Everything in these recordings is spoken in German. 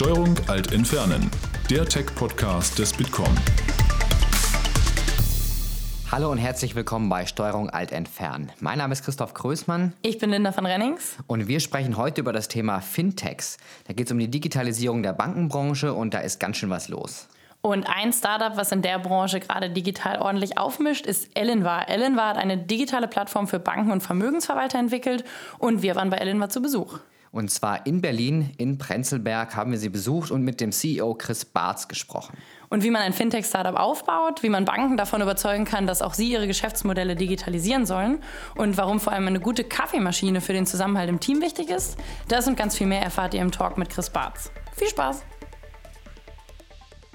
Steuerung Alt Entfernen, der Tech-Podcast des Bitkom. Hallo und herzlich willkommen bei Steuerung Alt Entfernen. Mein Name ist Christoph Größmann. Ich bin Linda von Rennings. Und wir sprechen heute über das Thema Fintechs. Da geht es um die Digitalisierung der Bankenbranche und da ist ganz schön was los. Und ein Startup, was in der Branche gerade digital ordentlich aufmischt, ist Ellenwar. Ellenwar hat eine digitale Plattform für Banken und Vermögensverwalter entwickelt und wir waren bei Ellenwar zu Besuch. Und zwar in Berlin, in Prenzlberg, haben wir sie besucht und mit dem CEO Chris Bartz gesprochen. Und wie man ein Fintech-Startup aufbaut, wie man Banken davon überzeugen kann, dass auch sie ihre Geschäftsmodelle digitalisieren sollen und warum vor allem eine gute Kaffeemaschine für den Zusammenhalt im Team wichtig ist, das und ganz viel mehr erfahrt ihr im Talk mit Chris Bartz. Viel Spaß!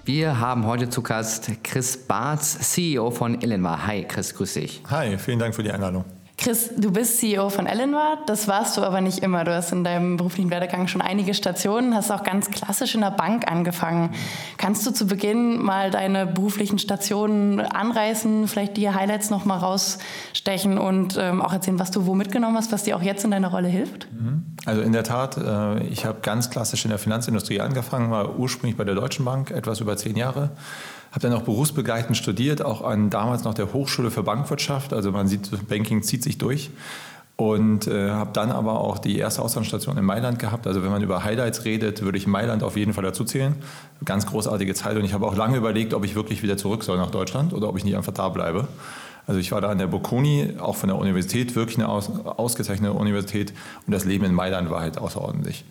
Wir haben heute zu Gast Chris Bartz, CEO von Illenmar. Hi, Chris, grüß dich. Hi, vielen Dank für die Einladung. Chris, du bist CEO von Ellenward. Das warst du aber nicht immer. Du hast in deinem beruflichen Werdegang schon einige Stationen, hast auch ganz klassisch in der Bank angefangen. Kannst du zu Beginn mal deine beruflichen Stationen anreißen, vielleicht die Highlights noch mal rausstechen und ähm, auch erzählen, was du wo mitgenommen hast, was dir auch jetzt in deiner Rolle hilft? Mhm. Also in der Tat, äh, ich habe ganz klassisch in der Finanzindustrie angefangen, war ursprünglich bei der Deutschen Bank, etwas über zehn Jahre habe dann auch berufsbegleitend studiert, auch an damals noch der Hochschule für Bankwirtschaft. Also man sieht, Banking zieht sich durch. Und äh, habe dann aber auch die erste Auslandsstation in Mailand gehabt. Also wenn man über Highlights redet, würde ich Mailand auf jeden Fall dazu zählen. Ganz großartige Zeit. Und ich habe auch lange überlegt, ob ich wirklich wieder zurück soll nach Deutschland oder ob ich nicht einfach da bleibe. Also ich war da an der Bocconi, auch von der Universität, wirklich eine aus, ausgezeichnete Universität. Und das Leben in Mailand war halt außerordentlich.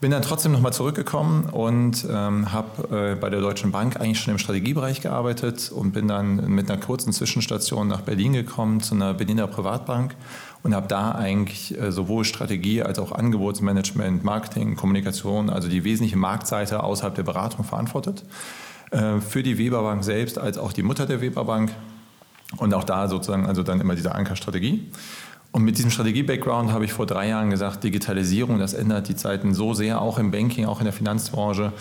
Bin dann trotzdem nochmal zurückgekommen und ähm, habe äh, bei der Deutschen Bank eigentlich schon im Strategiebereich gearbeitet und bin dann mit einer kurzen Zwischenstation nach Berlin gekommen zu einer Berliner Privatbank und habe da eigentlich äh, sowohl Strategie als auch Angebotsmanagement, Marketing, Kommunikation, also die wesentliche Marktseite außerhalb der Beratung verantwortet. Äh, für die Weberbank selbst als auch die Mutter der Weberbank und auch da sozusagen also dann immer diese Ankerstrategie. Und mit diesem Strategie-Background habe ich vor drei Jahren gesagt, Digitalisierung, das ändert die Zeiten so sehr, auch im Banking, auch in der Finanzbranche.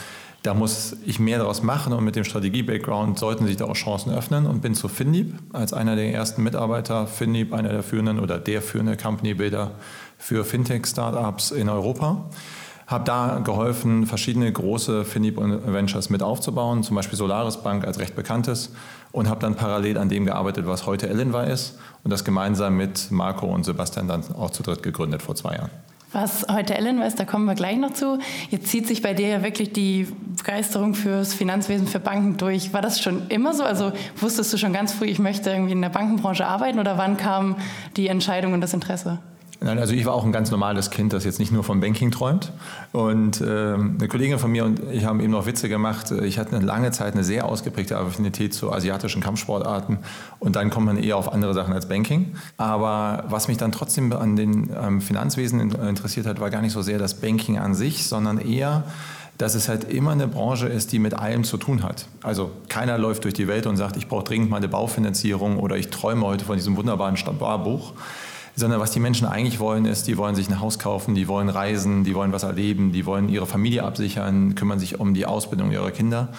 Da muss ich mehr daraus machen und mit dem Strategie-Background sollten sich da auch Chancen öffnen und bin zu Finlieb als einer der ersten Mitarbeiter. Finlieb, einer der führenden oder der führende Company-Builder für Fintech-Startups in Europa. Habe da geholfen, verschiedene große Finlieb-Ventures mit aufzubauen, zum Beispiel Solaris Bank als recht bekanntes und habe dann parallel an dem gearbeitet, was heute Ellenwar ist und das gemeinsam mit Marco und Sebastian dann auch zu dritt gegründet vor zwei Jahren. Was heute Ellen weiß, da kommen wir gleich noch zu. Jetzt zieht sich bei dir ja wirklich die Begeisterung fürs Finanzwesen, für Banken durch. War das schon immer so? Also wusstest du schon ganz früh, ich möchte irgendwie in der Bankenbranche arbeiten oder wann kam die Entscheidung und das Interesse? Nein, also ich war auch ein ganz normales Kind, das jetzt nicht nur vom Banking träumt. Und äh, eine Kollegin von mir und ich haben eben noch Witze gemacht. Ich hatte eine lange Zeit eine sehr ausgeprägte Affinität zu asiatischen Kampfsportarten und dann kommt man eher auf andere Sachen als Banking. Aber was mich dann trotzdem an den ähm, Finanzwesen interessiert hat, war gar nicht so sehr das Banking an sich, sondern eher dass es halt immer eine Branche ist, die mit allem zu tun hat. Also keiner läuft durch die Welt und sagt, ich brauche dringend mal eine Baufinanzierung oder ich träume heute von diesem wunderbaren Sparbuch sondern was die Menschen eigentlich wollen, ist, die wollen sich ein Haus kaufen, die wollen reisen, die wollen was erleben, die wollen ihre Familie absichern, kümmern sich um die Ausbildung ihrer Kinder.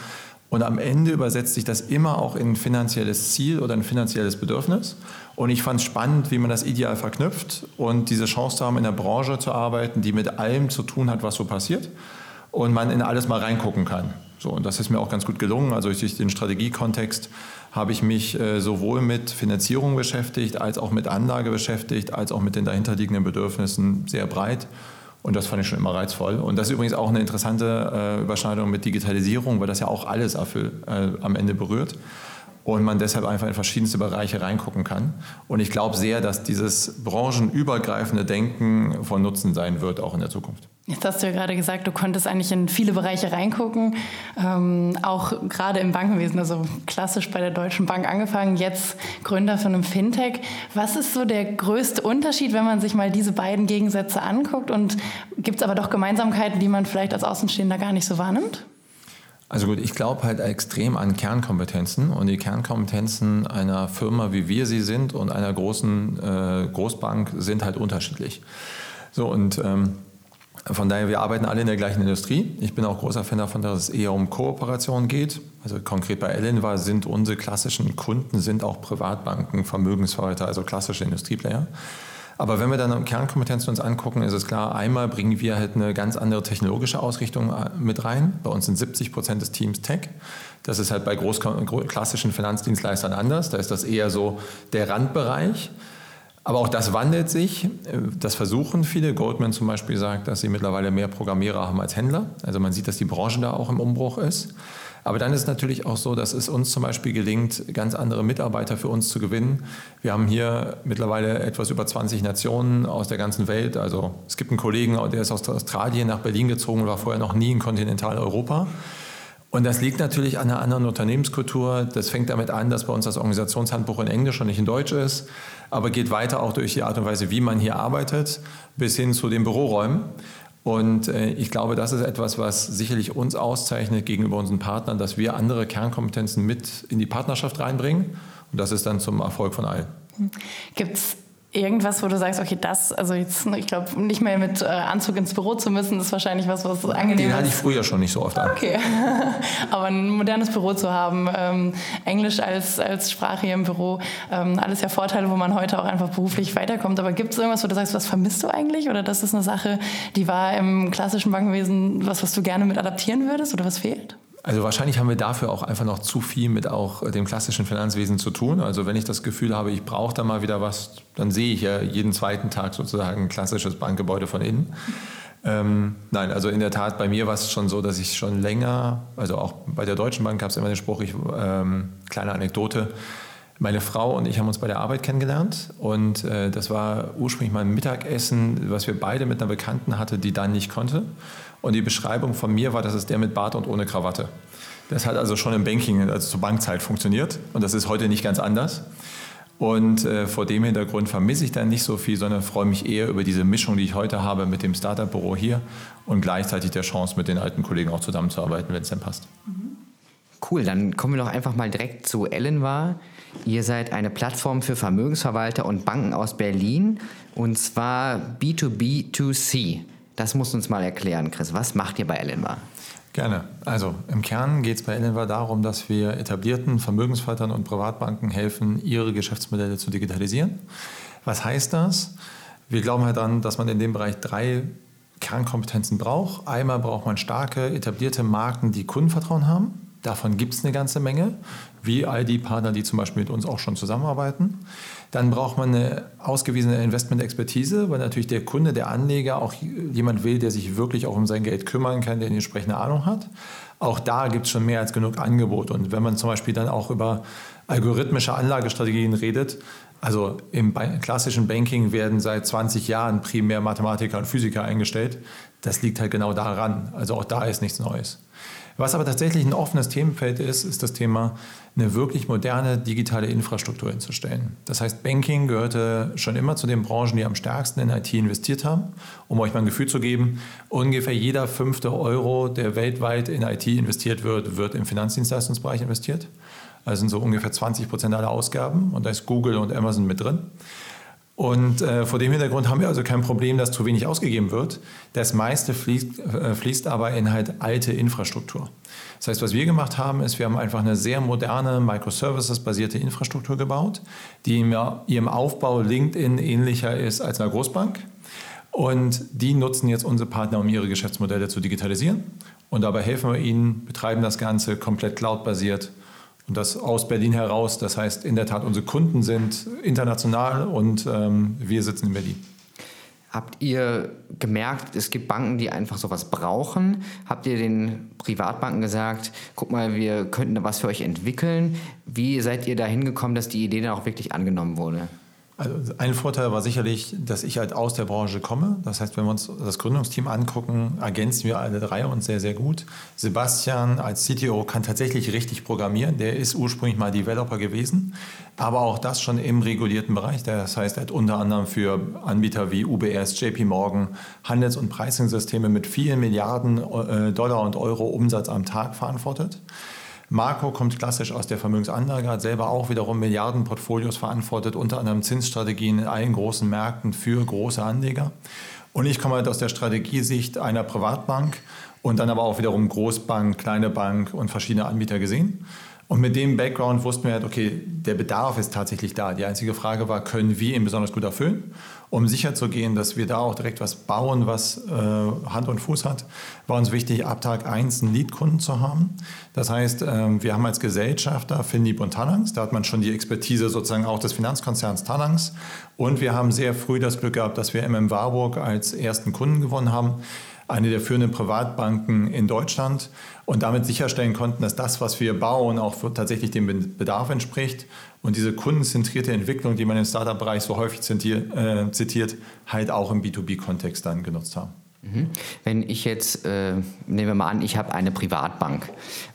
Und am Ende übersetzt sich das immer auch in ein finanzielles Ziel oder ein finanzielles Bedürfnis. Und ich fand es spannend, wie man das ideal verknüpft und diese Chance zu haben, in einer Branche zu arbeiten, die mit allem zu tun hat, was so passiert. Und man in alles mal reingucken kann. So, und das ist mir auch ganz gut gelungen. Also durch den Strategiekontext habe ich mich äh, sowohl mit Finanzierung beschäftigt, als auch mit Anlage beschäftigt, als auch mit den dahinterliegenden Bedürfnissen sehr breit. Und das fand ich schon immer reizvoll. Und das ist übrigens auch eine interessante äh, Überschneidung mit Digitalisierung, weil das ja auch alles äh, am Ende berührt. Und man deshalb einfach in verschiedenste Bereiche reingucken kann. Und ich glaube sehr, dass dieses branchenübergreifende Denken von Nutzen sein wird, auch in der Zukunft. Jetzt hast du ja gerade gesagt, du konntest eigentlich in viele Bereiche reingucken, ähm, auch gerade im Bankenwesen, also klassisch bei der Deutschen Bank angefangen, jetzt Gründer von einem Fintech. Was ist so der größte Unterschied, wenn man sich mal diese beiden Gegensätze anguckt? Und gibt es aber doch Gemeinsamkeiten, die man vielleicht als Außenstehender gar nicht so wahrnimmt? Also gut, ich glaube halt extrem an Kernkompetenzen und die Kernkompetenzen einer Firma, wie wir sie sind und einer großen äh, Großbank sind halt unterschiedlich. So und ähm, von daher, wir arbeiten alle in der gleichen Industrie. Ich bin auch großer Fan davon, dass es eher um Kooperation geht. Also konkret bei Ellenwa sind unsere klassischen Kunden sind auch Privatbanken, Vermögensverwalter, also klassische Industrieplayer. Aber wenn wir dann Kernkompetenzen uns angucken, ist es klar, einmal bringen wir halt eine ganz andere technologische Ausrichtung äh, mit rein. Bei uns sind 70 Prozent des Teams Tech. Das ist halt bei groß, klassischen Finanzdienstleistern anders. Da ist das eher so der Randbereich. Aber auch das wandelt sich. Das versuchen viele. Goldman zum Beispiel sagt, dass sie mittlerweile mehr Programmierer haben als Händler. Also man sieht, dass die Branche da auch im Umbruch ist. Aber dann ist es natürlich auch so, dass es uns zum Beispiel gelingt, ganz andere Mitarbeiter für uns zu gewinnen. Wir haben hier mittlerweile etwas über 20 Nationen aus der ganzen Welt. Also es gibt einen Kollegen, der ist aus Australien nach Berlin gezogen und war vorher noch nie in Kontinentaleuropa. Und das liegt natürlich an einer anderen Unternehmenskultur. Das fängt damit an, dass bei uns das Organisationshandbuch in Englisch und nicht in Deutsch ist, aber geht weiter auch durch die Art und Weise, wie man hier arbeitet, bis hin zu den Büroräumen. Und äh, ich glaube, das ist etwas, was sicherlich uns auszeichnet gegenüber unseren Partnern, dass wir andere Kernkompetenzen mit in die Partnerschaft reinbringen. Und das ist dann zum Erfolg von allen. Gibt es irgendwas, wo du sagst, okay, das, also jetzt, ich glaube, nicht mehr mit äh, Anzug ins Büro zu müssen, ist wahrscheinlich was, was angenehm ist. Den hatte ich früher schon nicht so oft an. Okay, aber ein modernes Büro zu haben, ähm, Englisch als, als Sprache hier im Büro, ähm, alles ja Vorteile, wo man heute auch einfach beruflich weiterkommt. Aber gibt es irgendwas, wo du sagst, was vermisst du eigentlich? Oder das ist eine Sache, die war im klassischen Bankenwesen was, was du gerne mit adaptieren würdest oder was fehlt? Also wahrscheinlich haben wir dafür auch einfach noch zu viel mit auch dem klassischen Finanzwesen zu tun. Also wenn ich das Gefühl habe, ich brauche da mal wieder was, dann sehe ich ja jeden zweiten Tag sozusagen ein klassisches Bankgebäude von innen. Ähm, nein, also in der Tat, bei mir war es schon so, dass ich schon länger, also auch bei der Deutschen Bank gab es immer den Spruch, ich, ähm, kleine Anekdote, meine Frau und ich haben uns bei der Arbeit kennengelernt und äh, das war ursprünglich mal ein Mittagessen, was wir beide mit einer Bekannten hatten, die dann nicht konnte. Und die Beschreibung von mir war, das ist der mit Bart und ohne Krawatte. Das hat also schon im Banking, also zur Bankzeit funktioniert. Und das ist heute nicht ganz anders. Und äh, vor dem Hintergrund vermisse ich dann nicht so viel, sondern freue mich eher über diese Mischung, die ich heute habe mit dem Startup-Büro hier und gleichzeitig der Chance, mit den alten Kollegen auch zusammenzuarbeiten, wenn es dann passt. Cool, dann kommen wir doch einfach mal direkt zu Ellenwar. Ihr seid eine Plattform für Vermögensverwalter und Banken aus Berlin und zwar B2B2C. Das musst du uns mal erklären, Chris. Was macht ihr bei Ellenbar? Gerne. Also im Kern geht es bei Ellenbar darum, dass wir etablierten Vermögensverwaltern und Privatbanken helfen, ihre Geschäftsmodelle zu digitalisieren. Was heißt das? Wir glauben halt daran, dass man in dem Bereich drei Kernkompetenzen braucht. Einmal braucht man starke, etablierte Marken, die Kundenvertrauen haben. Davon gibt es eine ganze Menge, wie all die Partner, die zum Beispiel mit uns auch schon zusammenarbeiten. Dann braucht man eine ausgewiesene Investment-Expertise, weil natürlich der Kunde, der Anleger auch jemand will, der sich wirklich auch um sein Geld kümmern kann, der eine entsprechende Ahnung hat. Auch da gibt es schon mehr als genug Angebot. Und wenn man zum Beispiel dann auch über algorithmische Anlagestrategien redet, also im klassischen Banking werden seit 20 Jahren primär Mathematiker und Physiker eingestellt. Das liegt halt genau daran. Also auch da ist nichts Neues. Was aber tatsächlich ein offenes Themenfeld ist, ist das Thema, eine wirklich moderne digitale Infrastruktur hinzustellen. Das heißt, Banking gehörte schon immer zu den Branchen, die am stärksten in IT investiert haben. Um euch mal ein Gefühl zu geben, ungefähr jeder fünfte Euro, der weltweit in IT investiert wird, wird im Finanzdienstleistungsbereich investiert. Also sind so ungefähr 20 Prozent aller Ausgaben und da ist Google und Amazon mit drin. Und äh, vor dem Hintergrund haben wir also kein Problem, dass zu wenig ausgegeben wird. Das meiste fließt, äh, fließt aber in halt alte Infrastruktur. Das heißt, was wir gemacht haben, ist, wir haben einfach eine sehr moderne Microservices-basierte Infrastruktur gebaut, die in ihrem Aufbau LinkedIn ähnlicher ist als eine Großbank. Und die nutzen jetzt unsere Partner, um ihre Geschäftsmodelle zu digitalisieren. Und dabei helfen wir ihnen, betreiben das Ganze komplett cloud-basiert und das aus Berlin heraus. Das heißt, in der Tat, unsere Kunden sind international und ähm, wir sitzen in Berlin. Habt ihr gemerkt, es gibt Banken, die einfach sowas brauchen? Habt ihr den Privatbanken gesagt, guck mal, wir könnten da was für euch entwickeln? Wie seid ihr da hingekommen, dass die Idee dann auch wirklich angenommen wurde? Also ein Vorteil war sicherlich, dass ich halt aus der Branche komme. Das heißt, wenn wir uns das Gründungsteam angucken, ergänzen wir alle drei uns sehr, sehr gut. Sebastian als CTO kann tatsächlich richtig programmieren. Der ist ursprünglich mal Developer gewesen, aber auch das schon im regulierten Bereich. Das heißt, er hat unter anderem für Anbieter wie UBS, JP Morgan Handels- und Pricing-Systeme mit vielen Milliarden äh, Dollar und Euro Umsatz am Tag verantwortet. Marco kommt klassisch aus der Vermögensanlage, hat selber auch wiederum Milliardenportfolios verantwortet, unter anderem Zinsstrategien in allen großen Märkten für große Anleger. Und ich komme halt aus der Strategiesicht einer Privatbank und dann aber auch wiederum Großbank, kleine Bank und verschiedene Anbieter gesehen. Und mit dem Background wussten wir halt, okay, der Bedarf ist tatsächlich da. Die einzige Frage war, können wir ihn besonders gut erfüllen? Um sicherzugehen, dass wir da auch direkt was bauen, was äh, Hand und Fuß hat, war uns wichtig, ab Tag 1 einen Lead-Kunden zu haben. Das heißt, äh, wir haben als Gesellschafter Finlieb und Talangs, da hat man schon die Expertise sozusagen auch des Finanzkonzerns Talangs. Und wir haben sehr früh das Glück gehabt, dass wir MM Warburg als ersten Kunden gewonnen haben eine der führenden Privatbanken in Deutschland und damit sicherstellen konnten, dass das, was wir bauen, auch tatsächlich dem Bedarf entspricht und diese kundenzentrierte Entwicklung, die man im Startup-Bereich so häufig zitiert, äh, zitiert, halt auch im B2B-Kontext dann genutzt haben. Mhm. Wenn ich jetzt, äh, nehmen wir mal an, ich habe eine Privatbank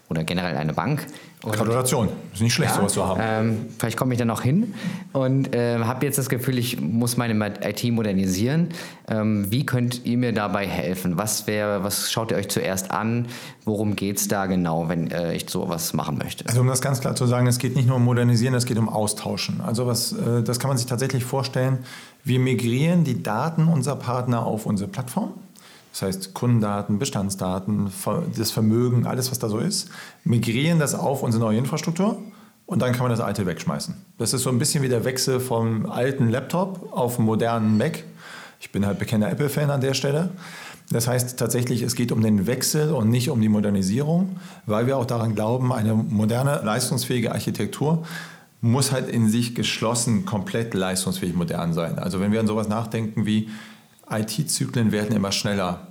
oder generell eine Bank. Gratulation, ist nicht schlecht, ja, sowas zu haben. Ähm, vielleicht komme ich da noch hin und äh, habe jetzt das Gefühl, ich muss meine IT modernisieren. Ähm, wie könnt ihr mir dabei helfen? Was, wär, was schaut ihr euch zuerst an? Worum geht es da genau, wenn äh, ich sowas machen möchte? Also um das ganz klar zu sagen, es geht nicht nur um Modernisieren, es geht um Austauschen. Also was, äh, das kann man sich tatsächlich vorstellen. Wir migrieren die Daten unserer Partner auf unsere Plattform. Das heißt Kundendaten, Bestandsdaten, das Vermögen, alles, was da so ist, migrieren das auf unsere neue Infrastruktur und dann kann man das alte wegschmeißen. Das ist so ein bisschen wie der Wechsel vom alten Laptop auf einen modernen Mac. Ich bin halt bekennender Apple-Fan an der Stelle. Das heißt tatsächlich, es geht um den Wechsel und nicht um die Modernisierung, weil wir auch daran glauben, eine moderne, leistungsfähige Architektur muss halt in sich geschlossen komplett leistungsfähig modern sein. Also wenn wir an sowas nachdenken wie IT-Zyklen werden immer schneller.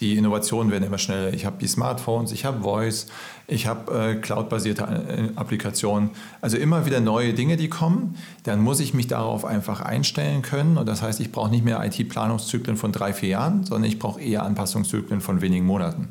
Die Innovationen werden immer schneller. Ich habe die Smartphones, ich habe Voice, ich habe äh, cloud-basierte äh, Applikationen. Also immer wieder neue Dinge, die kommen. Dann muss ich mich darauf einfach einstellen können. Und das heißt, ich brauche nicht mehr IT-Planungszyklen von drei, vier Jahren, sondern ich brauche eher Anpassungszyklen von wenigen Monaten.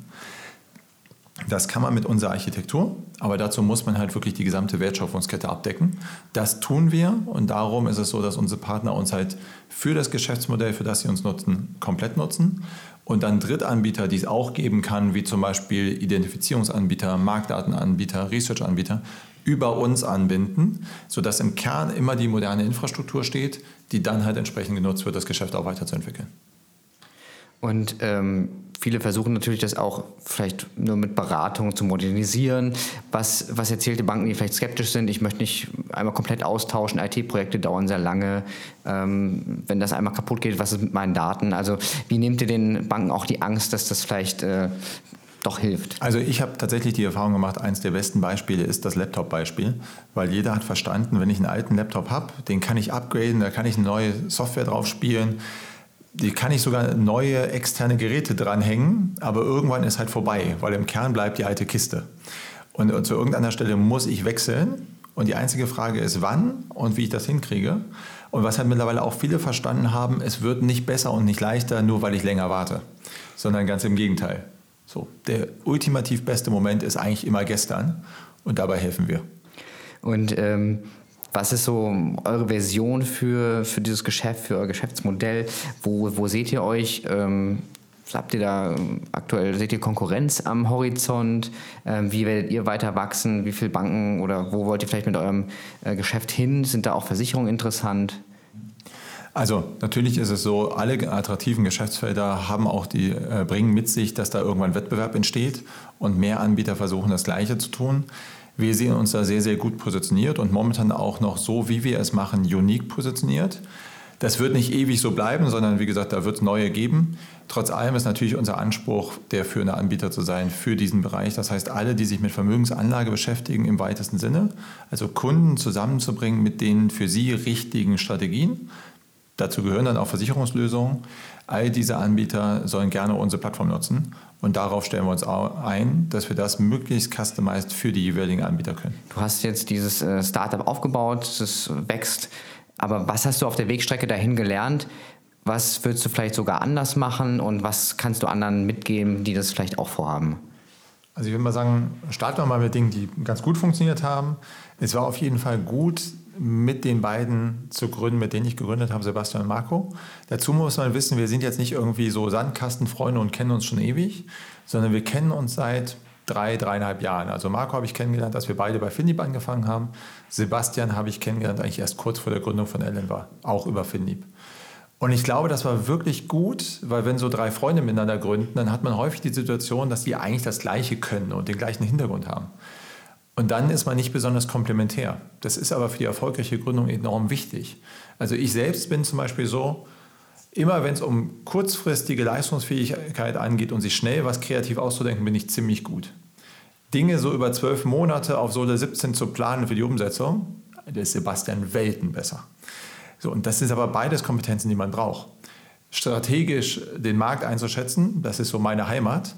Das kann man mit unserer Architektur, aber dazu muss man halt wirklich die gesamte Wertschöpfungskette abdecken. Das tun wir und darum ist es so, dass unsere Partner uns halt für das Geschäftsmodell, für das sie uns nutzen, komplett nutzen. Und dann Drittanbieter, die es auch geben kann, wie zum Beispiel Identifizierungsanbieter, Marktdatenanbieter, Researchanbieter, über uns anbinden, sodass im Kern immer die moderne Infrastruktur steht, die dann halt entsprechend genutzt wird, das Geschäft auch weiterzuentwickeln. Und ähm, viele versuchen natürlich das auch vielleicht nur mit Beratung zu modernisieren. Was, was erzählt die Banken, die vielleicht skeptisch sind? Ich möchte nicht einmal komplett austauschen. IT-Projekte dauern sehr lange. Ähm, wenn das einmal kaputt geht, was ist mit meinen Daten? Also wie nehmt ihr den Banken auch die Angst, dass das vielleicht äh, doch hilft? Also ich habe tatsächlich die Erfahrung gemacht, eines der besten Beispiele ist das Laptop-Beispiel, weil jeder hat verstanden, wenn ich einen alten Laptop habe, den kann ich upgraden, da kann ich eine neue Software drauf spielen die kann ich sogar neue externe Geräte dranhängen, aber irgendwann ist halt vorbei, weil im Kern bleibt die alte Kiste. Und, zu irgendeiner Stelle muss ich wechseln. Und die einzige Frage ist, wann und wie ich das hinkriege. Und was halt mittlerweile auch viele verstanden haben, es wird nicht besser und nicht leichter, nur weil ich länger warte, sondern ganz im Gegenteil. So, der ultimativ beste Moment ist eigentlich immer gestern und dabei helfen wir. Und ähm, was ist so eure Version für, für dieses Geschäft, für euer Geschäftsmodell? Wo, wo seht ihr euch? Ähm, habt ihr da aktuell, seht ihr Konkurrenz am Horizont? Ähm, wie werdet ihr weiter wachsen? Wie viele Banken oder wo wollt ihr vielleicht mit eurem äh, Geschäft hin? Sind da auch Versicherungen interessant? Also natürlich ist es so, alle attraktiven Geschäftsfelder haben auch die, äh, bringen mit sich, dass da irgendwann Wettbewerb entsteht und mehr Anbieter versuchen das Gleiche zu tun. Wir sehen uns da sehr, sehr gut positioniert und momentan auch noch so, wie wir es machen, unique positioniert. Das wird nicht ewig so bleiben, sondern wie gesagt, da wird es neue geben. Trotz allem ist natürlich unser Anspruch, der führende Anbieter zu sein für diesen Bereich. Das heißt, alle, die sich mit Vermögensanlage beschäftigen im weitesten Sinne, also Kunden zusammenzubringen mit den für sie richtigen Strategien. Dazu gehören dann auch Versicherungslösungen. All diese Anbieter sollen gerne unsere Plattform nutzen und darauf stellen wir uns ein, dass wir das möglichst customized für die jeweiligen Anbieter können. Du hast jetzt dieses äh, Startup aufgebaut, das wächst. Aber was hast du auf der Wegstrecke dahin gelernt? Was würdest du vielleicht sogar anders machen und was kannst du anderen mitgeben, die das vielleicht auch vorhaben? Also ich würde mal sagen, starten wir mal mit Dingen, die ganz gut funktioniert haben. Es war auf jeden Fall gut, mit den beiden zu gründen, mit denen ich gegründet habe, Sebastian und Marco. Dazu muss man wissen, wir sind jetzt nicht irgendwie so Sandkastenfreunde und kennen uns schon ewig, sondern wir kennen uns seit drei, dreieinhalb Jahren. Also Marco habe ich kennengelernt, als wir beide bei Finlieb angefangen haben. Sebastian habe ich kennengelernt, eigentlich erst kurz vor der Gründung von Ellen war, auch über Finlieb. Und ich glaube, das war wirklich gut, weil wenn so drei Freunde miteinander gründen, dann hat man häufig die Situation, dass die eigentlich das Gleiche können und den gleichen Hintergrund haben. Und dann ist man nicht besonders komplementär. Das ist aber für die erfolgreiche Gründung enorm wichtig. Also ich selbst bin zum Beispiel so, immer wenn es um kurzfristige Leistungsfähigkeit angeht und sich schnell was kreativ auszudenken, bin ich ziemlich gut. Dinge so über zwölf Monate auf Sole 17 zu planen für die Umsetzung, da ist Sebastian Welten besser. So, und das sind aber beides Kompetenzen, die man braucht. Strategisch den Markt einzuschätzen, das ist so meine Heimat.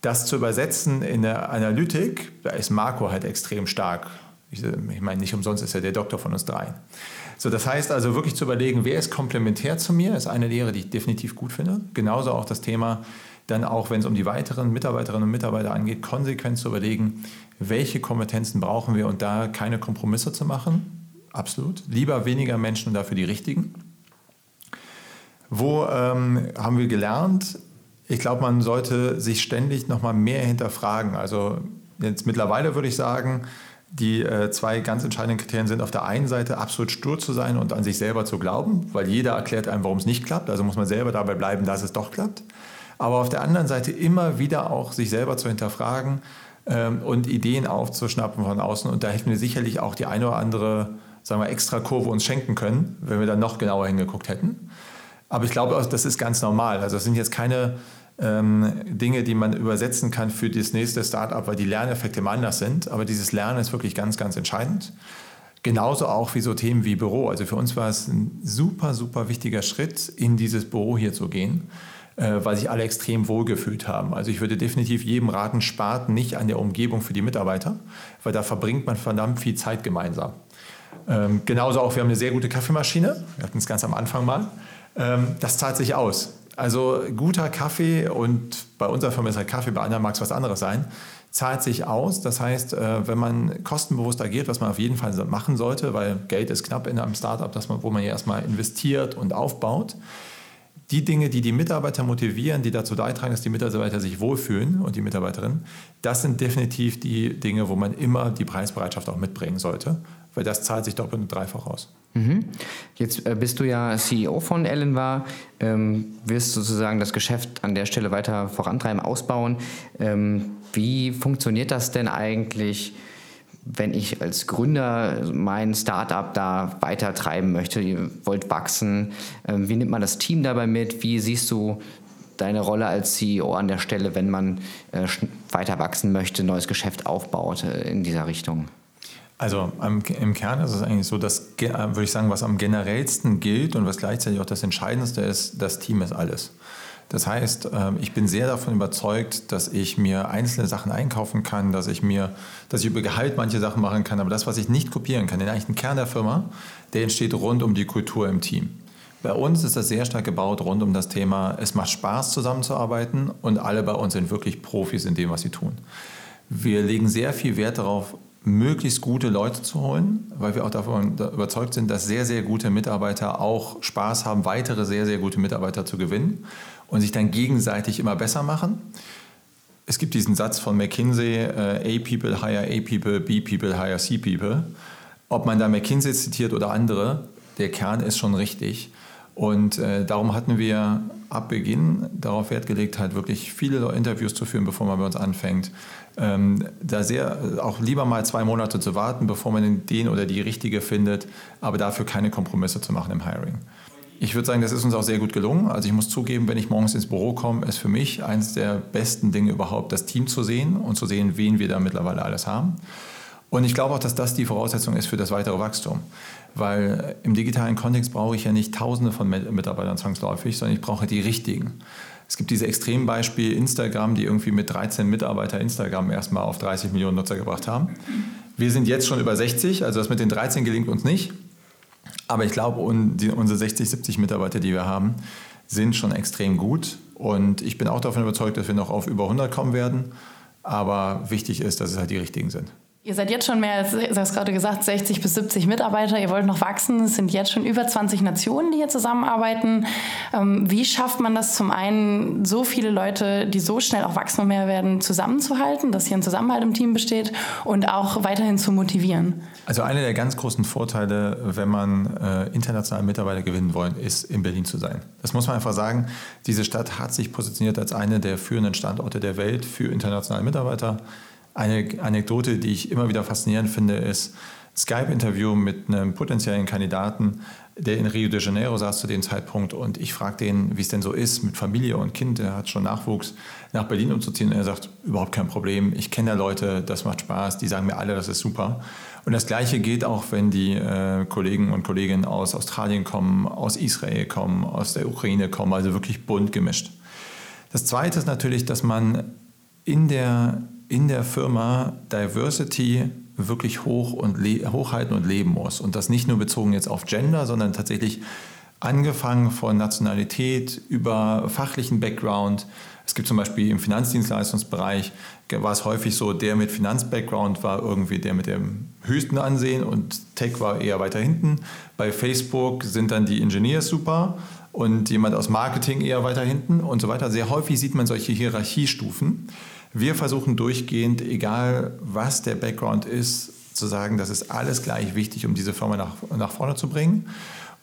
Das zu übersetzen in der Analytik, da ist Marco halt extrem stark. Ich, ich meine, nicht umsonst ist er der Doktor von uns dreien. So, das heißt also wirklich zu überlegen, wer ist komplementär zu mir, ist eine Lehre, die ich definitiv gut finde. Genauso auch das Thema, dann auch wenn es um die weiteren Mitarbeiterinnen und Mitarbeiter angeht, konsequent zu überlegen, welche Kompetenzen brauchen wir und da keine Kompromisse zu machen. Absolut. Lieber weniger Menschen und dafür die richtigen. Wo ähm, haben wir gelernt? Ich glaube, man sollte sich ständig nochmal mehr hinterfragen. Also jetzt mittlerweile würde ich sagen, die äh, zwei ganz entscheidenden Kriterien sind auf der einen Seite absolut stur zu sein und an sich selber zu glauben, weil jeder erklärt einem, warum es nicht klappt. Also muss man selber dabei bleiben, dass es doch klappt. Aber auf der anderen Seite immer wieder auch sich selber zu hinterfragen ähm, und Ideen aufzuschnappen von außen. Und da hätten wir sicherlich auch die eine oder andere, sagen wir, extra Kurve uns schenken können, wenn wir dann noch genauer hingeguckt hätten. Aber ich glaube, das ist ganz normal. Also es sind jetzt keine ähm, Dinge, die man übersetzen kann für das nächste Startup, weil die Lerneffekte immer anders sind. Aber dieses Lernen ist wirklich ganz, ganz entscheidend. Genauso auch wie so Themen wie Büro. Also für uns war es ein super, super wichtiger Schritt, in dieses Büro hier zu gehen, äh, weil sich alle extrem wohlgefühlt haben. Also ich würde definitiv jedem raten, spart nicht an der Umgebung für die Mitarbeiter, weil da verbringt man verdammt viel Zeit gemeinsam. Ähm, genauso auch, wir haben eine sehr gute Kaffeemaschine. Wir hatten es ganz am Anfang mal. Ähm, das zahlt sich aus. Also guter Kaffee und bei unserer Firma ist halt Kaffee, bei anderen mag es was anderes sein, zahlt sich aus. Das heißt, äh, wenn man kostenbewusst agiert, was man auf jeden Fall machen sollte, weil Geld ist knapp in einem Startup, dass man, wo man ja erstmal investiert und aufbaut, die Dinge, die die Mitarbeiter motivieren, die dazu beitragen, dass die Mitarbeiter sich wohlfühlen und die Mitarbeiterinnen, das sind definitiv die Dinge, wo man immer die Preisbereitschaft auch mitbringen sollte, weil das zahlt sich doppelt und dreifach aus. Mhm. Jetzt äh, bist du ja CEO von Ellen war, ähm, wirst sozusagen das Geschäft an der Stelle weiter vorantreiben, ausbauen. Ähm, wie funktioniert das denn eigentlich? wenn ich als Gründer mein Startup da weiter treiben möchte, ihr wollt wachsen, ähm, wie nimmt man das Team dabei mit? Wie siehst du deine Rolle als CEO an der Stelle, wenn man äh, weiter wachsen möchte, neues Geschäft aufbaut äh, in dieser Richtung? Also im Kern ist es eigentlich so, dass, äh, würde ich sagen, was am generellsten gilt und was gleichzeitig auch das Entscheidendste ist, das Team ist alles. Das heißt, ähm, ich bin sehr davon überzeugt, dass ich mir einzelne Sachen einkaufen kann, dass ich mir, dass ich über Gehalt manche Sachen machen kann, aber das, was ich nicht kopieren kann, den eigentlichen Kern der Firma, der entsteht rund um die Kultur im Team. Bei uns ist das sehr stark gebaut rund um das Thema, es macht Spaß zusammenzuarbeiten und alle bei uns sind wirklich Profis in dem, was sie tun. Wir legen sehr viel Wert darauf, möglichst gute Leute zu holen, weil wir auch davon überzeugt sind, dass sehr, sehr gute Mitarbeiter auch Spaß haben, weitere sehr, sehr gute Mitarbeiter zu gewinnen und sich dann gegenseitig immer besser machen. Es gibt diesen Satz von McKinsey, äh, A people hire A people, B people hire C people. Ob man da McKinsey zitiert oder andere, der Kern ist schon richtig. Und äh, darum hatten wir ab Beginn darauf Wert gelegt, halt wirklich viele Interviews zu führen, bevor man bei uns anfängt. Ähm, da sehr auch lieber mal zwei Monate zu warten, bevor man den oder die richtige findet, aber dafür keine Kompromisse zu machen im Hiring. Ich würde sagen, das ist uns auch sehr gut gelungen. Also ich muss zugeben, wenn ich morgens ins Büro komme, ist für mich eines der besten Dinge überhaupt, das Team zu sehen und zu sehen, wen wir da mittlerweile alles haben. Und ich glaube auch, dass das die Voraussetzung ist für das weitere Wachstum. Weil im digitalen Kontext brauche ich ja nicht Tausende von Mitarbeitern zwangsläufig, sondern ich brauche die richtigen. Es gibt diese Extrembeispiel Instagram, die irgendwie mit 13 Mitarbeitern Instagram erstmal auf 30 Millionen Nutzer gebracht haben. Wir sind jetzt schon über 60, also das mit den 13 gelingt uns nicht. Aber ich glaube, unsere 60, 70 Mitarbeiter, die wir haben, sind schon extrem gut. Und ich bin auch davon überzeugt, dass wir noch auf über 100 kommen werden. Aber wichtig ist, dass es halt die richtigen sind. Ihr seid jetzt schon mehr du hast gerade gesagt, 60 bis 70 Mitarbeiter. Ihr wollt noch wachsen. Es sind jetzt schon über 20 Nationen, die hier zusammenarbeiten. Ähm, wie schafft man das zum einen, so viele Leute, die so schnell auch wachsen und mehr werden, zusammenzuhalten, dass hier ein Zusammenhalt im Team besteht und auch weiterhin zu motivieren? Also einer der ganz großen Vorteile, wenn man äh, internationale Mitarbeiter gewinnen wollen, ist in Berlin zu sein. Das muss man einfach sagen. Diese Stadt hat sich positioniert als eine der führenden Standorte der Welt für internationale Mitarbeiter. Eine Anekdote, die ich immer wieder faszinierend finde, ist Skype-Interview mit einem potenziellen Kandidaten, der in Rio de Janeiro saß zu dem Zeitpunkt. Und ich fragte ihn, wie es denn so ist mit Familie und Kind, er hat schon Nachwuchs, nach Berlin umzuziehen. Und er sagt, überhaupt kein Problem, ich kenne da Leute, das macht Spaß, die sagen mir alle, das ist super. Und das Gleiche geht auch, wenn die äh, Kollegen und Kolleginnen aus Australien kommen, aus Israel kommen, aus der Ukraine kommen, also wirklich bunt gemischt. Das Zweite ist natürlich, dass man in der, in der Firma Diversity wirklich hoch und hochhalten und leben muss. Und das nicht nur bezogen jetzt auf Gender, sondern tatsächlich angefangen von Nationalität über fachlichen Background. Es gibt zum Beispiel im Finanzdienstleistungsbereich, war es häufig so, der mit Finanzbackground war irgendwie der mit dem höchsten Ansehen und Tech war eher weiter hinten. Bei Facebook sind dann die Engineers super und jemand aus Marketing eher weiter hinten und so weiter. Sehr häufig sieht man solche Hierarchiestufen. Wir versuchen durchgehend, egal was der Background ist, zu sagen, das ist alles gleich wichtig, um diese Firma nach, nach vorne zu bringen.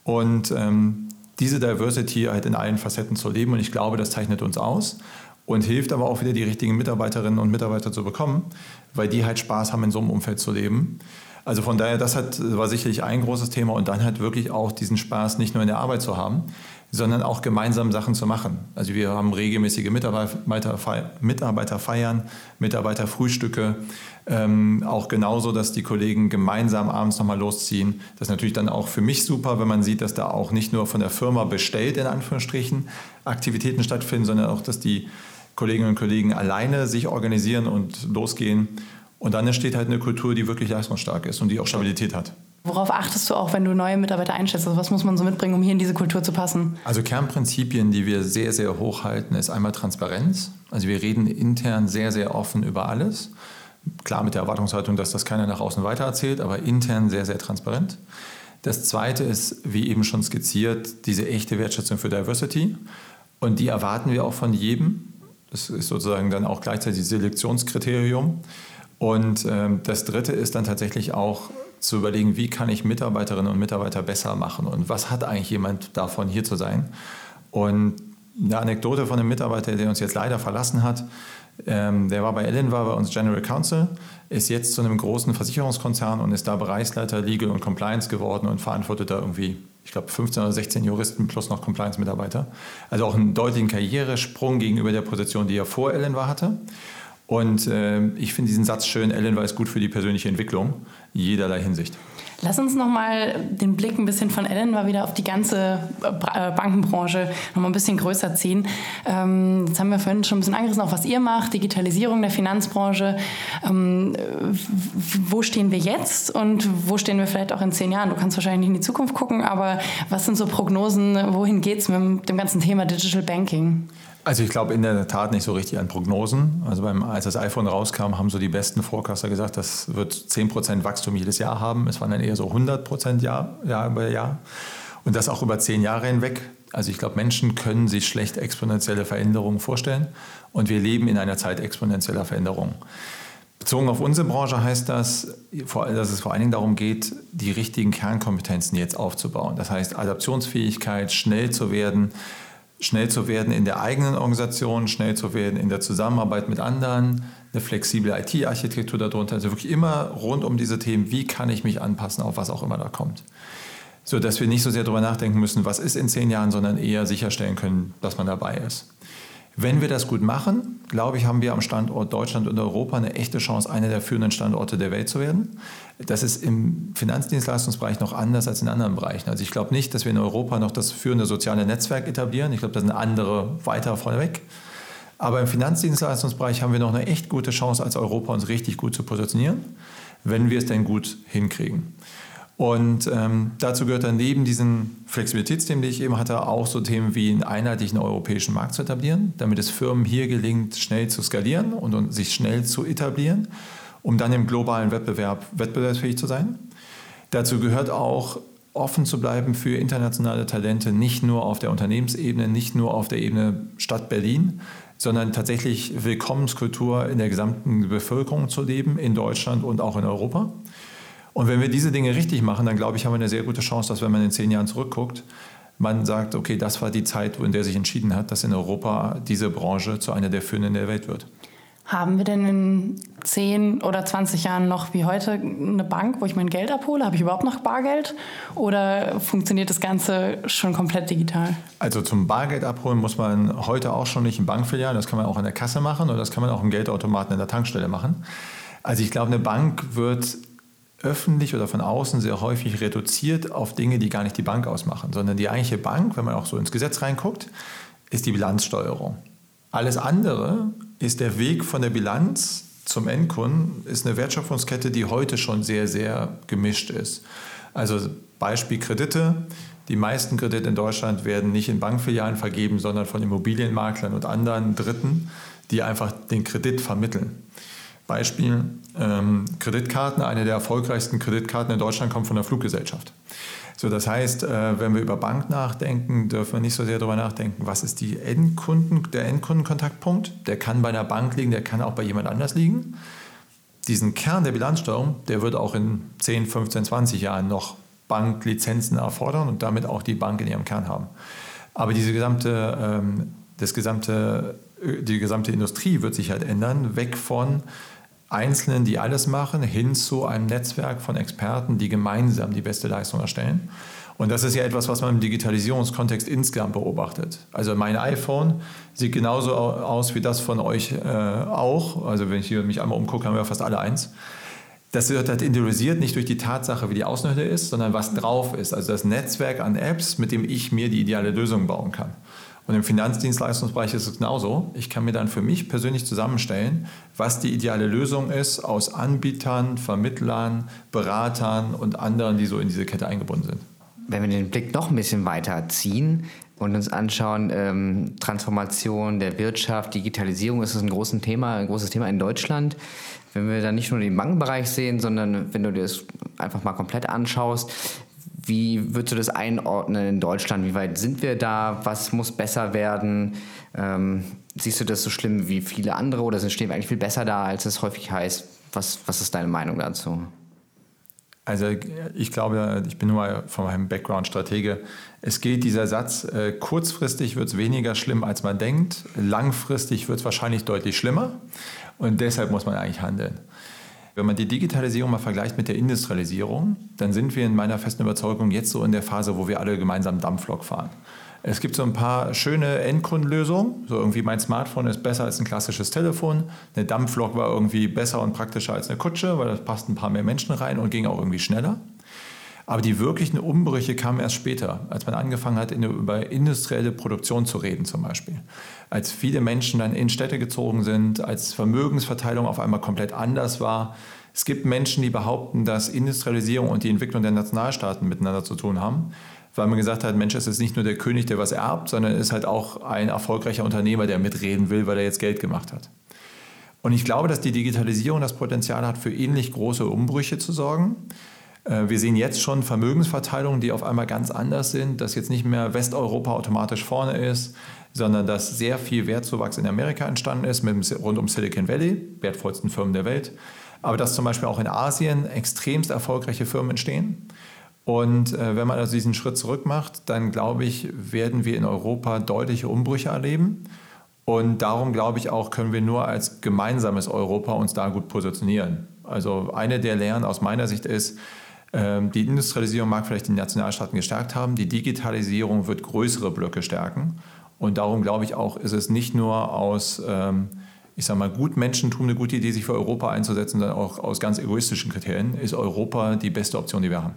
Und ähm, diese Diversity halt in allen Facetten zu leben. Und ich glaube, das zeichnet uns aus und hilft aber auch wieder die richtigen Mitarbeiterinnen und Mitarbeiter zu bekommen, weil die halt Spaß haben, in so einem Umfeld zu leben. Also von daher, das hat, war sicherlich ein großes Thema und dann halt wirklich auch diesen Spaß nicht nur in der Arbeit zu haben, sondern auch gemeinsam Sachen zu machen. Also wir haben regelmäßige Mitarbeiterfeiern, Mitarbeiterfrühstücke, ähm, auch genauso, dass die Kollegen gemeinsam abends nochmal losziehen. Das ist natürlich dann auch für mich super, wenn man sieht, dass da auch nicht nur von der Firma bestellt, in Anführungsstrichen, Aktivitäten stattfinden, sondern auch, dass die Kolleginnen und Kollegen alleine sich organisieren und losgehen. Und dann entsteht halt eine Kultur, die wirklich leistungsstark ist und die auch Stabilität hat. Worauf achtest du auch, wenn du neue Mitarbeiter einstellst? Also was muss man so mitbringen, um hier in diese Kultur zu passen? Also Kernprinzipien, die wir sehr, sehr hoch halten, ist einmal Transparenz. Also wir reden intern sehr, sehr offen über alles. Klar mit der Erwartungshaltung, dass das keiner nach außen weitererzählt, aber intern sehr, sehr transparent. Das Zweite ist, wie eben schon skizziert, diese echte Wertschätzung für Diversity. Und die erwarten wir auch von jedem. Das ist sozusagen dann auch gleichzeitig Selektionskriterium. Und ähm, das Dritte ist dann tatsächlich auch zu überlegen, wie kann ich Mitarbeiterinnen und Mitarbeiter besser machen und was hat eigentlich jemand davon, hier zu sein. Und eine Anekdote von einem Mitarbeiter, der uns jetzt leider verlassen hat, ähm, der war bei Ellen, war bei uns General Counsel, ist jetzt zu einem großen Versicherungskonzern und ist da Bereichsleiter Legal und Compliance geworden und verantwortet da irgendwie, ich glaube, 15 oder 16 Juristen plus noch Compliance-Mitarbeiter. Also auch einen deutlichen Karrieresprung gegenüber der Position, die er vor Ellen war hatte. Und äh, ich finde diesen Satz schön, Ellen war es gut für die persönliche Entwicklung, jederlei Hinsicht. Lass uns nochmal den Blick ein bisschen von Ellen mal wieder auf die ganze äh, äh, Bankenbranche nochmal ein bisschen größer ziehen. Ähm, jetzt haben wir vorhin schon ein bisschen angerissen, auch was ihr macht, Digitalisierung der Finanzbranche. Ähm, wo stehen wir jetzt und wo stehen wir vielleicht auch in zehn Jahren? Du kannst wahrscheinlich nicht in die Zukunft gucken, aber was sind so Prognosen? Wohin geht es mit dem ganzen Thema Digital Banking? Also ich glaube in der Tat nicht so richtig an Prognosen. Also beim, als das iPhone rauskam, haben so die besten Forecaster gesagt, das wird 10% Wachstum jedes Jahr haben. Es waren dann eher so 100% Jahr, Jahr über Jahr. Und das auch über zehn Jahre hinweg. Also ich glaube, Menschen können sich schlecht exponentielle Veränderungen vorstellen. Und wir leben in einer Zeit exponentieller Veränderungen. Bezogen auf unsere Branche heißt das, dass es vor allen Dingen darum geht, die richtigen Kernkompetenzen jetzt aufzubauen. Das heißt Adaptionsfähigkeit, schnell zu werden, schnell zu werden in der eigenen Organisation, schnell zu werden in der Zusammenarbeit mit anderen, eine flexible IT-Architektur darunter. Also wirklich immer rund um diese Themen, wie kann ich mich anpassen auf was auch immer da kommt. So dass wir nicht so sehr darüber nachdenken müssen, was ist in zehn Jahren, sondern eher sicherstellen können, dass man dabei ist. Wenn wir das gut machen, glaube ich, haben wir am Standort Deutschland und Europa eine echte Chance, einer der führenden Standorte der Welt zu werden. Das ist im Finanzdienstleistungsbereich noch anders als in anderen Bereichen. Also ich glaube nicht, dass wir in Europa noch das führende soziale Netzwerk etablieren. Ich glaube, da sind andere weiter vorneweg. Aber im Finanzdienstleistungsbereich haben wir noch eine echt gute Chance, als Europa uns richtig gut zu positionieren, wenn wir es denn gut hinkriegen. Und ähm, dazu gehört dann neben diesen Flexibilitätsthemen, die ich eben hatte, auch so Themen wie einen einheitlichen europäischen Markt zu etablieren, damit es Firmen hier gelingt, schnell zu skalieren und, und sich schnell zu etablieren, um dann im globalen Wettbewerb wettbewerbsfähig zu sein. Dazu gehört auch, offen zu bleiben für internationale Talente, nicht nur auf der Unternehmensebene, nicht nur auf der Ebene Stadt Berlin, sondern tatsächlich Willkommenskultur in der gesamten Bevölkerung zu leben, in Deutschland und auch in Europa. Und wenn wir diese Dinge richtig machen, dann glaube ich, haben wir eine sehr gute Chance, dass wenn man in zehn Jahren zurückguckt, man sagt, okay, das war die Zeit, in der sich entschieden hat, dass in Europa diese Branche zu einer der führenden der Welt wird. Haben wir denn in 10 oder 20 Jahren noch wie heute eine Bank, wo ich mein Geld abhole? Habe ich überhaupt noch Bargeld? Oder funktioniert das Ganze schon komplett digital? Also zum Bargeld abholen muss man heute auch schon nicht in Bankfilialen. Das kann man auch in der Kasse machen oder das kann man auch im Geldautomaten in der Tankstelle machen. Also ich glaube, eine Bank wird öffentlich oder von außen sehr häufig reduziert auf Dinge, die gar nicht die Bank ausmachen, sondern die eigentliche Bank, wenn man auch so ins Gesetz reinguckt, ist die Bilanzsteuerung. Alles andere ist der Weg von der Bilanz zum Endkunden, ist eine Wertschöpfungskette, die heute schon sehr, sehr gemischt ist. Also Beispiel Kredite. Die meisten Kredite in Deutschland werden nicht in Bankfilialen vergeben, sondern von Immobilienmaklern und anderen Dritten, die einfach den Kredit vermitteln. Beispiel ähm, Kreditkarten. Eine der erfolgreichsten Kreditkarten in Deutschland kommt von der Fluggesellschaft. So, das heißt, äh, wenn wir über Bank nachdenken, dürfen wir nicht so sehr darüber nachdenken, was ist die Endkunden, der Endkundenkontaktpunkt. Der kann bei einer Bank liegen, der kann auch bei jemand anders liegen. Diesen Kern der Bilanzsteuerung, der wird auch in 10, 15, 20 Jahren noch Banklizenzen erfordern und damit auch die Bank in ihrem Kern haben. Aber diese gesamte, ähm, das gesamte, die gesamte Industrie wird sich halt ändern, weg von Einzelnen, die alles machen, hin zu einem Netzwerk von Experten, die gemeinsam die beste Leistung erstellen. Und das ist ja etwas, was man im Digitalisierungskontext insgesamt beobachtet. Also mein iPhone sieht genauso aus wie das von euch äh, auch. Also wenn ich hier mich einmal umgucke, haben wir fast alle eins. Das wird halt individualisiert, nicht durch die Tatsache, wie die Außenhülle ist, sondern was drauf ist. Also das Netzwerk an Apps, mit dem ich mir die ideale Lösung bauen kann. Und im Finanzdienstleistungsbereich ist es genauso. Ich kann mir dann für mich persönlich zusammenstellen, was die ideale Lösung ist aus Anbietern, Vermittlern, Beratern und anderen, die so in diese Kette eingebunden sind. Wenn wir den Blick noch ein bisschen weiter ziehen und uns anschauen, ähm, Transformation der Wirtschaft, Digitalisierung ist ein großes Thema, ein großes Thema in Deutschland. Wenn wir dann nicht nur den Bankenbereich sehen, sondern wenn du dir das einfach mal komplett anschaust, wie würdest du das einordnen in Deutschland? Wie weit sind wir da? Was muss besser werden? Ähm, siehst du das so schlimm wie viele andere oder stehen wir eigentlich viel besser da, als es häufig heißt? Was, was ist deine Meinung dazu? Also ich glaube, ich bin nur von meinem Background Stratege. Es geht dieser Satz, äh, kurzfristig wird es weniger schlimm, als man denkt. Langfristig wird es wahrscheinlich deutlich schlimmer. Und deshalb muss man eigentlich handeln. Wenn man die Digitalisierung mal vergleicht mit der Industrialisierung, dann sind wir in meiner festen Überzeugung jetzt so in der Phase, wo wir alle gemeinsam Dampflok fahren. Es gibt so ein paar schöne Endkundenlösungen. So irgendwie mein Smartphone ist besser als ein klassisches Telefon. Eine Dampflok war irgendwie besser und praktischer als eine Kutsche, weil da passten ein paar mehr Menschen rein und ging auch irgendwie schneller. Aber die wirklichen Umbrüche kamen erst später, als man angefangen hat, über industrielle Produktion zu reden zum Beispiel. Als viele Menschen dann in Städte gezogen sind, als Vermögensverteilung auf einmal komplett anders war. Es gibt Menschen, die behaupten, dass Industrialisierung und die Entwicklung der Nationalstaaten miteinander zu tun haben, weil man gesagt hat, Mensch, es ist nicht nur der König, der was erbt, sondern es ist halt auch ein erfolgreicher Unternehmer, der mitreden will, weil er jetzt Geld gemacht hat. Und ich glaube, dass die Digitalisierung das Potenzial hat, für ähnlich große Umbrüche zu sorgen. Äh, wir sehen jetzt schon Vermögensverteilungen, die auf einmal ganz anders sind, dass jetzt nicht mehr Westeuropa automatisch vorne ist, sondern dass sehr viel Wertzuwachs in Amerika entstanden ist, mit rund um Silicon Valley, wertvollsten Firmen der Welt, aber dass zum Beispiel auch in Asien extremst erfolgreiche Firmen entstehen. Und äh, wenn man also diesen Schritt zurück macht, dann glaube ich, werden wir in Europa deutliche Umbrüche erleben. Und darum glaube ich auch, können wir nur als gemeinsames Europa uns da gut positionieren. Also eine der Lehren aus meiner Sicht ist, die Industrialisierung mag vielleicht die Nationalstaaten gestärkt haben, die Digitalisierung wird größere Blöcke stärken. Und darum glaube ich auch, ist es nicht nur aus, ähm, ich sage mal, Gutmenschentum eine gute Idee, sich für Europa einzusetzen, sondern auch aus ganz egoistischen Kriterien ist Europa die beste Option, die wir haben.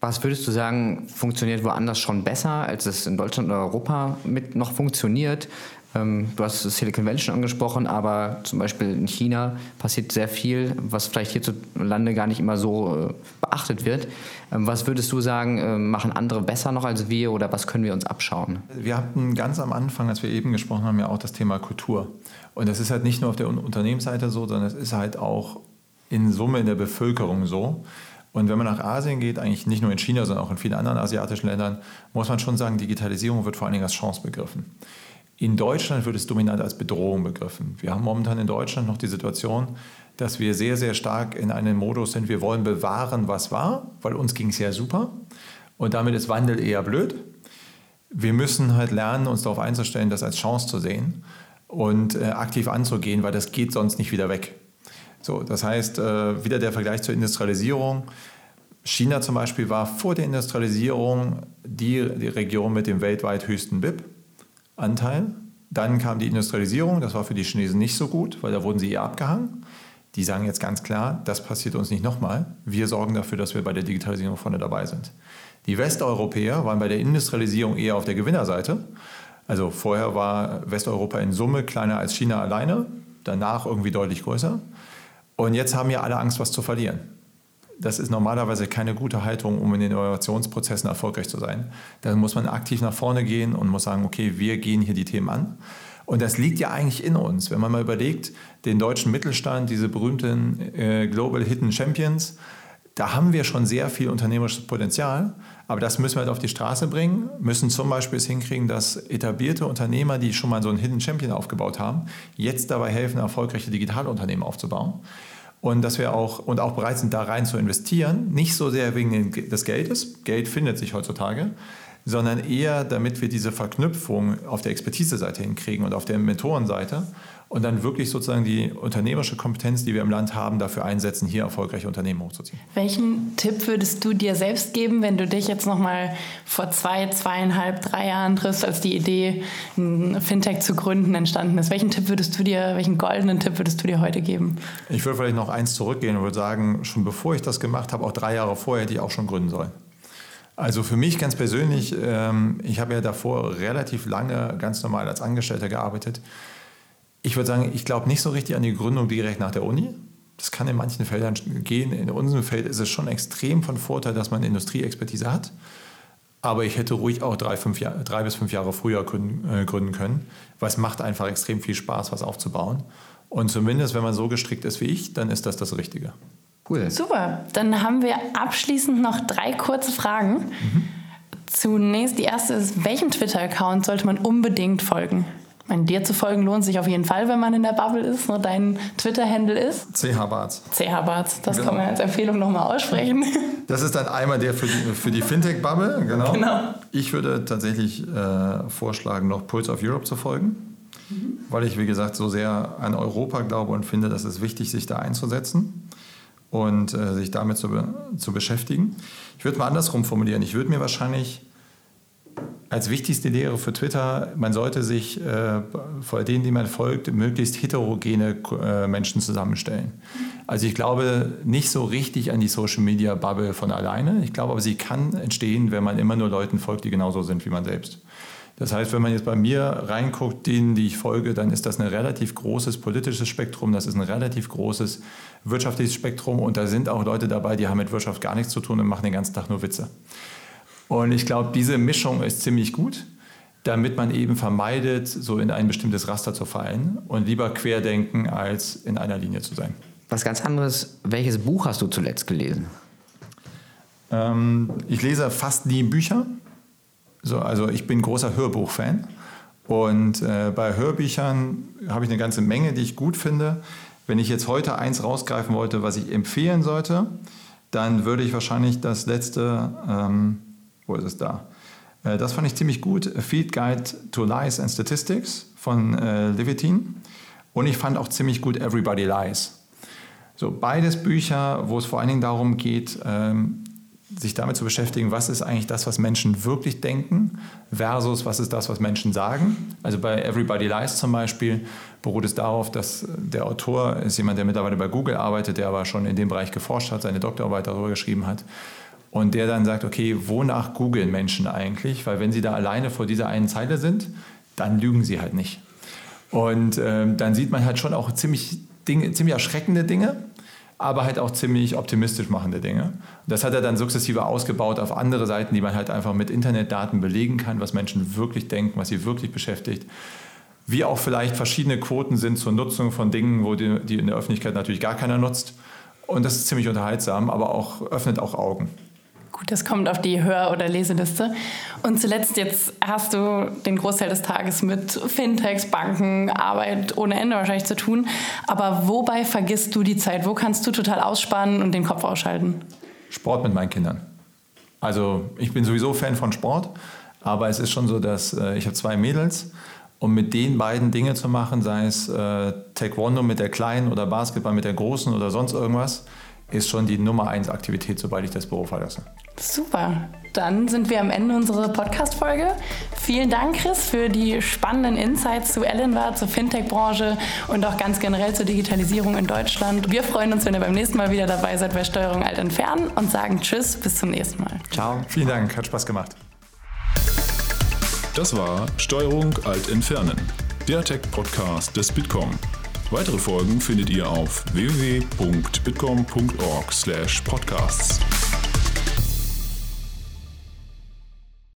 Was würdest du sagen, funktioniert woanders schon besser, als es in Deutschland oder Europa mit noch funktioniert? Ähm, du hast Silicon Valley schon angesprochen, aber zum Beispiel in China passiert sehr viel, was vielleicht hierzulande gar nicht immer so äh, beachtet wird. Ähm, was würdest du sagen, äh, machen andere besser noch als wir oder was können wir uns abschauen? Wir hatten ganz am Anfang, als wir eben gesprochen haben, ja auch das Thema Kultur. Und das ist halt nicht nur auf der Unternehmensseite so, sondern es ist halt auch in Summe in der Bevölkerung so. Und wenn man nach Asien geht, eigentlich nicht nur in China, sondern auch in vielen anderen asiatischen Ländern, muss man schon sagen, Digitalisierung wird vor allen Dingen als Chance begriffen. In Deutschland wird es dominant als Bedrohung begriffen. Wir haben momentan in Deutschland noch die Situation, dass wir sehr, sehr stark in einem Modus sind, wir wollen bewahren, was war, weil uns ging es ja super. Und damit ist Wandel eher blöd. Wir müssen halt lernen, uns darauf einzustellen, das als Chance zu sehen. und äh, aktiv anzugehen, weil das geht sonst nicht wieder weg. So, das heißt, äh, wieder der Vergleich zur Industrialisierung. China zum Beispiel war vor der Industrialisierung die, die Region mit dem weltweit höchsten BIP-Anteil. Dann kam die Industrialisierung, das war für die Chinesen nicht so gut, weil da wurden sie eher abgehangen. Die sagen jetzt ganz klar, das passiert uns nicht nochmal. Wir sorgen dafür, dass wir bei der Digitalisierung vorne dabei sind. Die Westeuropäer waren bei der Industrialisierung eher auf der Gewinnerseite. Also vorher war Westeuropa in Summe kleiner als China alleine, danach irgendwie deutlich größer. Und jetzt haben ja alle Angst, was zu verlieren. Das ist normalerweise keine gute Haltung, um in den Innovationsprozessen erfolgreich zu sein. Da muss man aktiv nach vorne gehen und muss sagen, okay, wir gehen hier die Themen an. Und das liegt ja eigentlich in uns. Wenn man mal überlegt, den deutschen Mittelstand, diese berühmten äh, Global Hidden Champions, da haben wir schon sehr viel unternehmerisches Potenzial. Aber das müssen wir halt auf die Straße bringen, müssen zum Beispiel es hinkriegen, dass etablierte Unternehmer, die schon mal so einen Hidden Champion aufgebaut haben, jetzt dabei helfen, erfolgreiche Digitalunternehmen aufzubauen und dass wir auch und auch bereit sind, da rein zu investieren. Nicht so sehr wegen des Geldes, Geld findet sich heutzutage, sondern eher, damit wir diese Verknüpfung auf der Expertise-Seite hinkriegen und auf der Mentorenseite und dann wirklich sozusagen die unternehmerische Kompetenz, die wir im Land haben, dafür einsetzen, hier erfolgreiche Unternehmen hochzuziehen. Welchen Tipp würdest du dir selbst geben, wenn du dich jetzt nochmal vor zwei, zweieinhalb, drei Jahren triffst, als die Idee, ein Fintech zu gründen, entstanden ist? Welchen Tipp würdest du dir, welchen goldenen Tipp würdest du dir heute geben? Ich würde vielleicht noch eins zurückgehen und würde sagen, schon bevor ich das gemacht habe, auch drei Jahre vorher, hätte ich auch schon gründen sollen. Also für mich ganz persönlich, ähm, ich habe ja davor relativ lange ganz normal als Angestellter gearbeitet ich würde sagen, ich glaube nicht so richtig an die Gründung direkt nach der Uni. Das kann in manchen Feldern gehen. In unserem Feld ist es schon extrem von Vorteil, dass man Industrieexpertise hat. Aber ich hätte ruhig auch drei, fünf Jahr, drei bis fünf Jahre früher gründen, äh, gründen können, weil es macht einfach extrem viel Spaß, was aufzubauen. Und zumindest, wenn man so gestrickt ist wie ich, dann ist das das Richtige. Cool. Super. Dann haben wir abschließend noch drei kurze Fragen. Mhm. Zunächst die erste ist, welchem Twitter-Account sollte man unbedingt folgen? meine, dir zu folgen lohnt sich auf jeden Fall, wenn man in der Bubble ist. Ne? Dein Twitter-Handle ist? CH Barz. CH Barz, das genau. kann man als Empfehlung nochmal aussprechen. Das ist dann einmal der für die, für die Fintech-Bubble, genau. genau. Ich würde tatsächlich äh, vorschlagen, noch Pulse of Europe zu folgen, mhm. weil ich, wie gesagt, so sehr an Europa glaube und finde, dass es wichtig, sich da einzusetzen und äh, sich damit zu, zu beschäftigen. Ich würde mal andersrum formulieren. Ich würde mir wahrscheinlich als wichtigste Lehre für Twitter, man sollte sich äh, vor denen, die man folgt, möglichst heterogene äh, Menschen zusammenstellen. Also ich glaube nicht so richtig an die Social Media Bubble von alleine. Ich glaube aber, sie kann entstehen, wenn man immer nur Leuten folgt, die genauso sind wie man selbst. Das heißt, wenn man jetzt bei mir reinguckt, denen, die ich folge, dann ist das ein relativ großes politisches Spektrum, das ist ein relativ großes wirtschaftliches Spektrum und da sind auch Leute dabei, die haben mit Wirtschaft gar nichts zu tun und machen den ganzen Tag nur Witze. Und ich glaube, diese Mischung ist ziemlich gut, damit man eben vermeidet, so in ein bestimmtes Raster zu fallen und lieber querdenken, als in einer Linie zu sein. Was ganz anderes, welches Buch hast du zuletzt gelesen? Ähm, ich lese fast nie Bücher. So, also ich bin großer Hörbuchfan. Und äh, bei Hörbüchern habe ich eine ganze Menge, die ich gut finde. Wenn ich jetzt heute eins rausgreifen wollte, was ich empfehlen sollte, dann würde ich wahrscheinlich das letzte ähm, wo ist es da? Äh, das fand ich ziemlich gut. A Field Guide to Lies and Statistics von äh, Levitin. Und ich fand auch ziemlich gut Everybody Lies. So, beides Bücher, wo es vor allen Dingen darum geht, ähm, sich damit zu beschäftigen, was ist eigentlich das, was Menschen wirklich denken, versus was ist das, was Menschen sagen. Also bei Everybody Lies zum Beispiel beruht es darauf, dass der Autor ist jemand, der mittlerweile bei Google arbeitet, der aber schon in dem Bereich geforscht hat, seine Doktorarbeit darüber geschrieben hat und der dann sagt, okay, wonach googeln Menschen eigentlich? Weil wenn sie da alleine vor dieser einen Zeile sind, dann lügen sie halt nicht. Und ähm, dann sieht man halt schon auch ziemlich, Dinge, ziemlich erschreckende Dinge, aber halt auch ziemlich optimistisch machende Dinge. Das hat er dann sukzessive ausgebaut auf andere Seiten, die man halt einfach mit Internetdaten belegen kann, was Menschen wirklich denken, was sie wirklich beschäftigt. Wie auch vielleicht verschiedene Quoten sind zur Nutzung von Dingen, wo die, die in der Öffentlichkeit natürlich gar keiner nutzt. Und das ist ziemlich unterhaltsam, aber auch öffnet auch Augen. Gut, das kommt auf die Hör- oder Leseliste. Und zuletzt, jetzt hast du den Großteil des Tages mit Fintechs, Banken, Arbeit ohne Ende wahrscheinlich zu tun. Aber wobei vergisst du die Zeit? Wo kannst du total ausspannen und den Kopf ausschalten? Sport mit meinen Kindern. Also ich bin sowieso Fan von Sport, aber es ist schon so, dass äh, ich habe zwei Mädels Und mit den beiden Dinge zu machen, sei es äh, Taekwondo mit der Kleinen oder Basketball mit der Großen oder sonst irgendwas, ist schon die Nummer eins Aktivität, sobald ich das Büro verlasse. Super. Dann sind wir am Ende unserer Podcast-Folge. Vielen Dank, Chris, für die spannenden Insights zu Ellenward, zur Fintech-Branche und auch ganz generell zur Digitalisierung in Deutschland. Wir freuen uns, wenn ihr beim nächsten Mal wieder dabei seid bei Steuerung Alt Entfernen und sagen Tschüss, bis zum nächsten Mal. Ciao. Vielen Dank, hat Spaß gemacht. Das war Steuerung Alt Entfernen, der Tech-Podcast des Bitkom. Weitere Folgen findet ihr auf www.bitkom.org/podcasts.